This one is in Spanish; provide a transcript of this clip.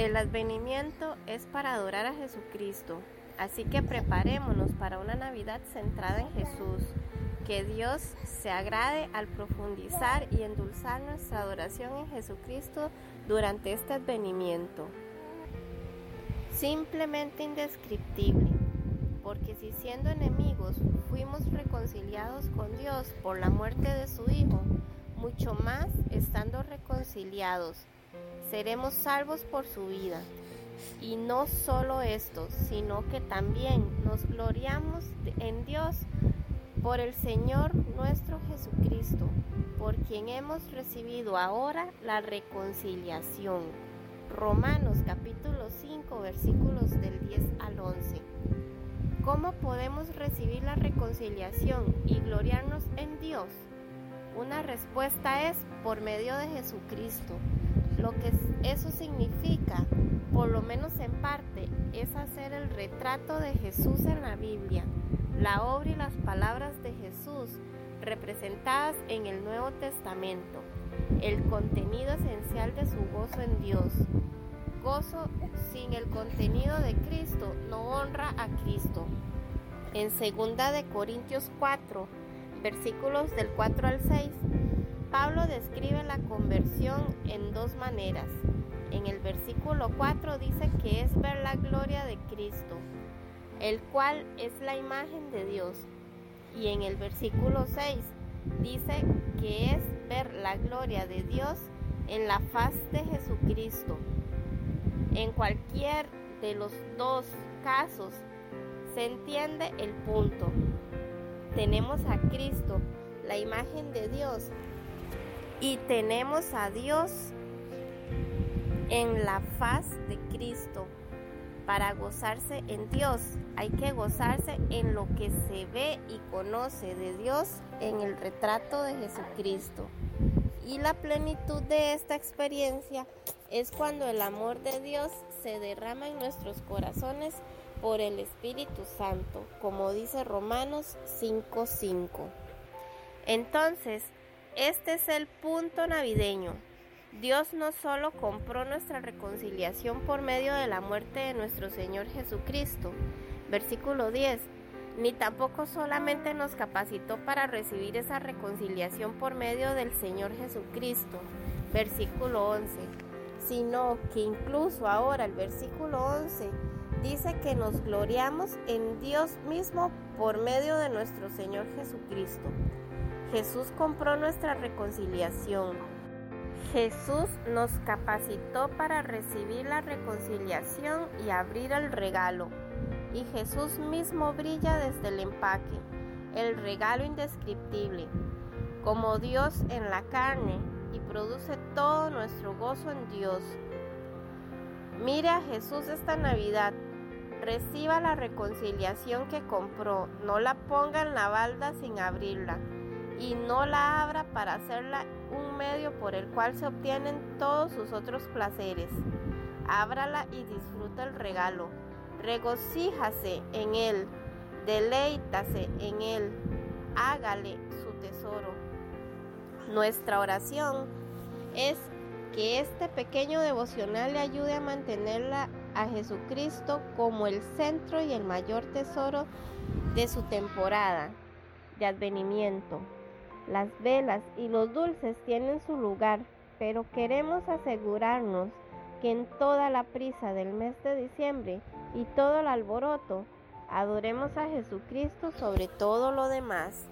El advenimiento es para adorar a Jesucristo, así que preparémonos para una Navidad centrada en Jesús. Que Dios se agrade al profundizar y endulzar nuestra adoración en Jesucristo durante este advenimiento. Simplemente indescriptible, porque si siendo enemigos fuimos reconciliados con Dios por la muerte de su Hijo, mucho más estando reconciliados seremos salvos por su vida. Y no solo esto, sino que también nos gloriamos en Dios por el Señor nuestro Jesucristo, por quien hemos recibido ahora la reconciliación. Romanos capítulo 5 versículos del 10 al 11. ¿Cómo podemos recibir la reconciliación y gloriarnos en Dios? Una respuesta es por medio de Jesucristo. Lo que eso significa, por lo menos en parte, es hacer el retrato de Jesús en la Biblia, la obra y las palabras de Jesús representadas en el Nuevo Testamento, el contenido esencial de su gozo en Dios. Gozo sin el contenido de Cristo no honra a Cristo. En 2 de Corintios 4, versículos del 4 al 6, Pablo describe la conversión en dos maneras. En el versículo 4 dice que es ver la gloria de Cristo, el cual es la imagen de Dios. Y en el versículo 6 dice que es ver la gloria de Dios en la faz de Jesucristo. En cualquier de los dos casos se entiende el punto. Tenemos a Cristo, la imagen de Dios, y tenemos a Dios en la faz de Cristo. Para gozarse en Dios hay que gozarse en lo que se ve y conoce de Dios en el retrato de Jesucristo. Y la plenitud de esta experiencia es cuando el amor de Dios se derrama en nuestros corazones por el Espíritu Santo, como dice Romanos 5:5. Entonces, este es el punto navideño. Dios no solo compró nuestra reconciliación por medio de la muerte de nuestro Señor Jesucristo, versículo 10, ni tampoco solamente nos capacitó para recibir esa reconciliación por medio del Señor Jesucristo, versículo 11, sino que incluso ahora el versículo 11 dice que nos gloriamos en Dios mismo por medio de nuestro Señor Jesucristo. Jesús compró nuestra reconciliación. Jesús nos capacitó para recibir la reconciliación y abrir el regalo. Y Jesús mismo brilla desde el empaque, el regalo indescriptible, como Dios en la carne y produce todo nuestro gozo en Dios. Mire a Jesús esta Navidad, reciba la reconciliación que compró, no la ponga en la balda sin abrirla y no la abra para hacerla un medio por el cual se obtienen todos sus otros placeres. Ábrala y disfruta el regalo. Regocíjase en él, deleítase en él, hágale su tesoro. Nuestra oración es que este pequeño devocional le ayude a mantenerla a Jesucristo como el centro y el mayor tesoro de su temporada de advenimiento. Las velas y los dulces tienen su lugar, pero queremos asegurarnos que en toda la prisa del mes de diciembre y todo el alboroto, adoremos a Jesucristo sobre todo lo demás.